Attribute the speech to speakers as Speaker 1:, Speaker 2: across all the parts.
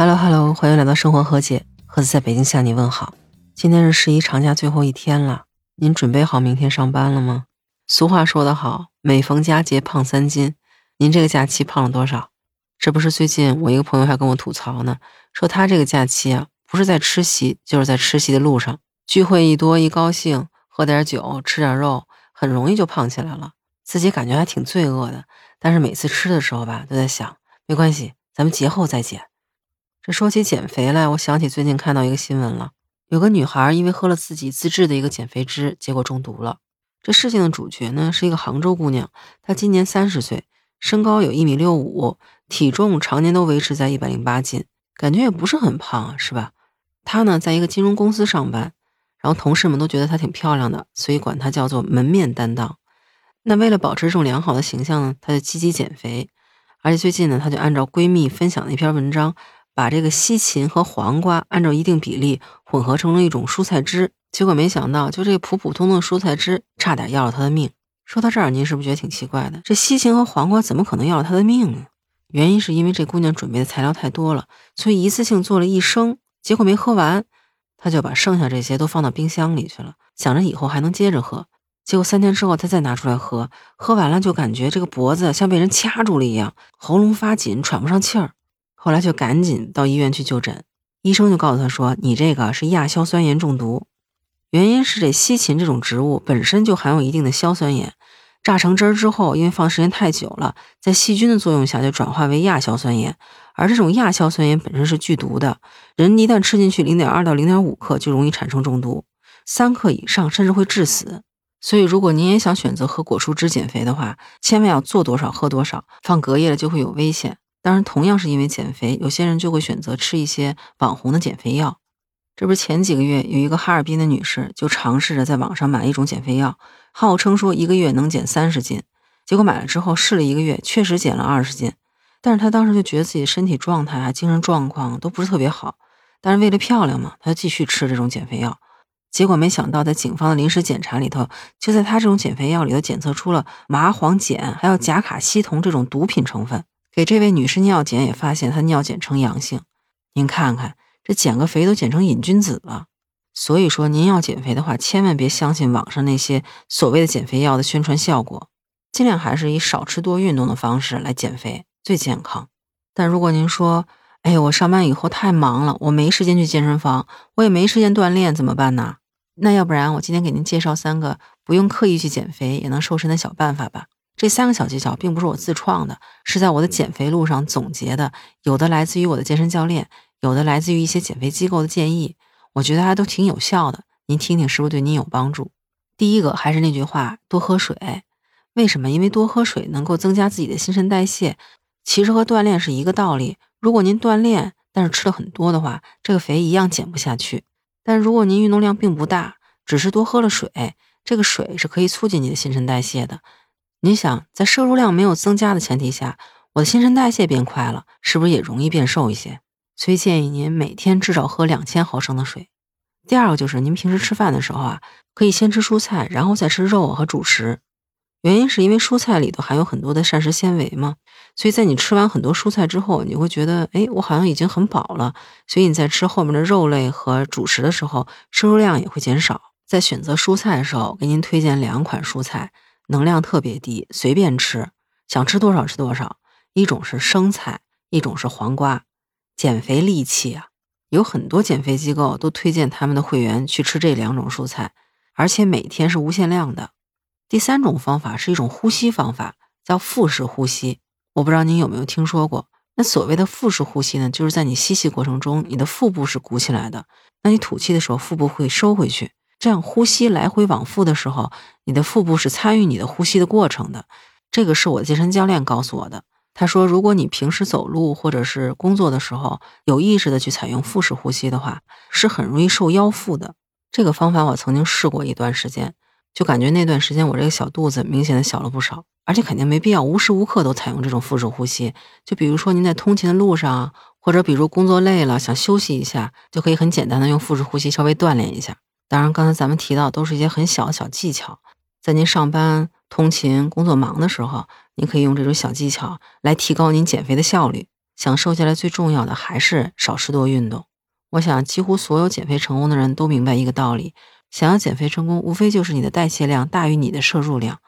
Speaker 1: Hello Hello，欢迎来到生活和解，盒子在北京向你问好。今天是十一长假最后一天了，您准备好明天上班了吗？俗话说得好，每逢佳节胖三斤。您这个假期胖了多少？这不是最近我一个朋友还跟我吐槽呢，说他这个假期啊，不是在吃席，就是在吃席的路上。聚会一多一高兴，喝点酒，吃点肉，很容易就胖起来了。自己感觉还挺罪恶的，但是每次吃的时候吧，都在想，没关系，咱们节后再减。说起减肥来，我想起最近看到一个新闻了，有个女孩因为喝了自己自制的一个减肥汁，结果中毒了。这事情的主角呢是一个杭州姑娘，她今年三十岁，身高有一米六五，体重常年都维持在一百零八斤，感觉也不是很胖，是吧？她呢在一个金融公司上班，然后同事们都觉得她挺漂亮的，所以管她叫做门面担当。那为了保持这种良好的形象呢，她就积极减肥，而且最近呢，她就按照闺蜜分享的一篇文章。把这个西芹和黄瓜按照一定比例混合成了一种蔬菜汁，结果没想到，就这普普通通的蔬菜汁，差点要了他的命。说到这儿，您是不是觉得挺奇怪的？这西芹和黄瓜怎么可能要了他的命呢？原因是因为这姑娘准备的材料太多了，所以一次性做了一升，结果没喝完，她就把剩下这些都放到冰箱里去了，想着以后还能接着喝。结果三天之后，她再拿出来喝，喝完了就感觉这个脖子像被人掐住了一样，喉咙发紧，喘不上气儿。后来就赶紧到医院去就诊，医生就告诉他说：“你这个是亚硝酸盐中毒，原因是这西芹这种植物本身就含有一定的硝酸盐，榨成汁儿之后，因为放时间太久了，在细菌的作用下就转化为亚硝酸盐，而这种亚硝酸盐本身是剧毒的，人一旦吃进去零点二到零点五克就容易产生中毒，三克以上甚至会致死。所以如果您也想选择喝果蔬汁减肥的话，千万要做多少喝多少，放隔夜了就会有危险。”当然，同样是因为减肥，有些人就会选择吃一些网红的减肥药。这不是前几个月有一个哈尔滨的女士就尝试着在网上买一种减肥药，号称说一个月能减三十斤。结果买了之后试了一个月，确实减了二十斤。但是她当时就觉得自己身体状态啊、精神状况都不是特别好。但是为了漂亮嘛，她就继续吃这种减肥药。结果没想到，在警方的临时检查里头，就在她这种减肥药里头检测出了麻黄碱还有甲卡西酮这种毒品成分。给这位女士尿检也发现她尿检呈阳性，您看看这减个肥都减成瘾君子了。所以说您要减肥的话，千万别相信网上那些所谓的减肥药的宣传效果，尽量还是以少吃多运动的方式来减肥最健康。但如果您说，哎呀，我上班以后太忙了，我没时间去健身房，我也没时间锻炼，怎么办呢？那要不然我今天给您介绍三个不用刻意去减肥也能瘦身的小办法吧。这三个小技巧并不是我自创的，是在我的减肥路上总结的。有的来自于我的健身教练，有的来自于一些减肥机构的建议。我觉得还都挺有效的，您听听是不是对您有帮助？第一个还是那句话，多喝水。为什么？因为多喝水能够增加自己的新陈代谢，其实和锻炼是一个道理。如果您锻炼，但是吃了很多的话，这个肥一样减不下去。但如果您运动量并不大，只是多喝了水，这个水是可以促进你的新陈代谢的。你想在摄入量没有增加的前提下，我的新陈代谢变快了，是不是也容易变瘦一些？所以建议您每天至少喝两千毫升的水。第二个就是您平时吃饭的时候啊，可以先吃蔬菜，然后再吃肉和主食。原因是因为蔬菜里头含有很多的膳食纤维嘛，所以在你吃完很多蔬菜之后，你会觉得，哎，我好像已经很饱了。所以你在吃后面的肉类和主食的时候，摄入量也会减少。在选择蔬菜的时候，给您推荐两款蔬菜。能量特别低，随便吃，想吃多少吃多少。一种是生菜，一种是黄瓜，减肥利器啊！有很多减肥机构都推荐他们的会员去吃这两种蔬菜，而且每天是无限量的。第三种方法是一种呼吸方法，叫腹式呼吸。我不知道您有没有听说过？那所谓的腹式呼吸呢，就是在你吸气过程中，你的腹部是鼓起来的，那你吐气的时候，腹部会收回去。这样呼吸来回往复的时候，你的腹部是参与你的呼吸的过程的。这个是我健身教练告诉我的。他说，如果你平时走路或者是工作的时候有意识的去采用腹式呼吸的话，是很容易瘦腰腹的。这个方法我曾经试过一段时间，就感觉那段时间我这个小肚子明显的小了不少。而且肯定没必要无时无刻都采用这种腹式呼吸。就比如说您在通勤的路上，或者比如工作累了想休息一下，就可以很简单的用腹式呼吸稍微锻炼一下。当然，刚才咱们提到都是一些很小的小技巧，在您上班、通勤、工作忙的时候，您可以用这种小技巧来提高您减肥的效率。想瘦下来最重要的还是少吃多运动。我想，几乎所有减肥成功的人都明白一个道理：想要减肥成功，无非就是你的代谢量大于你的摄入量。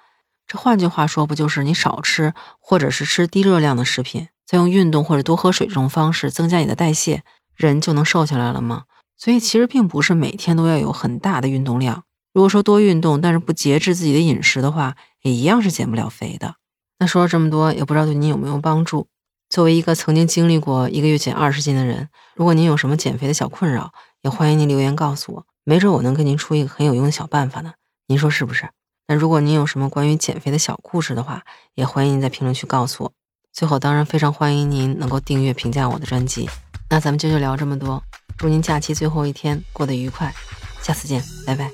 Speaker 1: 这换句话说，不就是你少吃，或者是吃低热量的食品，再用运动或者多喝水这种方式增加你的代谢，人就能瘦下来了吗？所以，其实并不是每天都要有很大的运动量。如果说多运动，但是不节制自己的饮食的话，也一样是减不了肥的。那说了这么多，也不知道对您有没有帮助。作为一个曾经经历过一个月减二十斤的人，如果您有什么减肥的小困扰，也欢迎您留言告诉我，没准我能给您出一个很有用的小办法呢。您说是不是？那如果您有什么关于减肥的小故事的话，也欢迎您在评论区告诉我。最后，当然非常欢迎您能够订阅、评价我的专辑。那咱们今就聊这么多，祝您假期最后一天过得愉快，下次见，拜拜。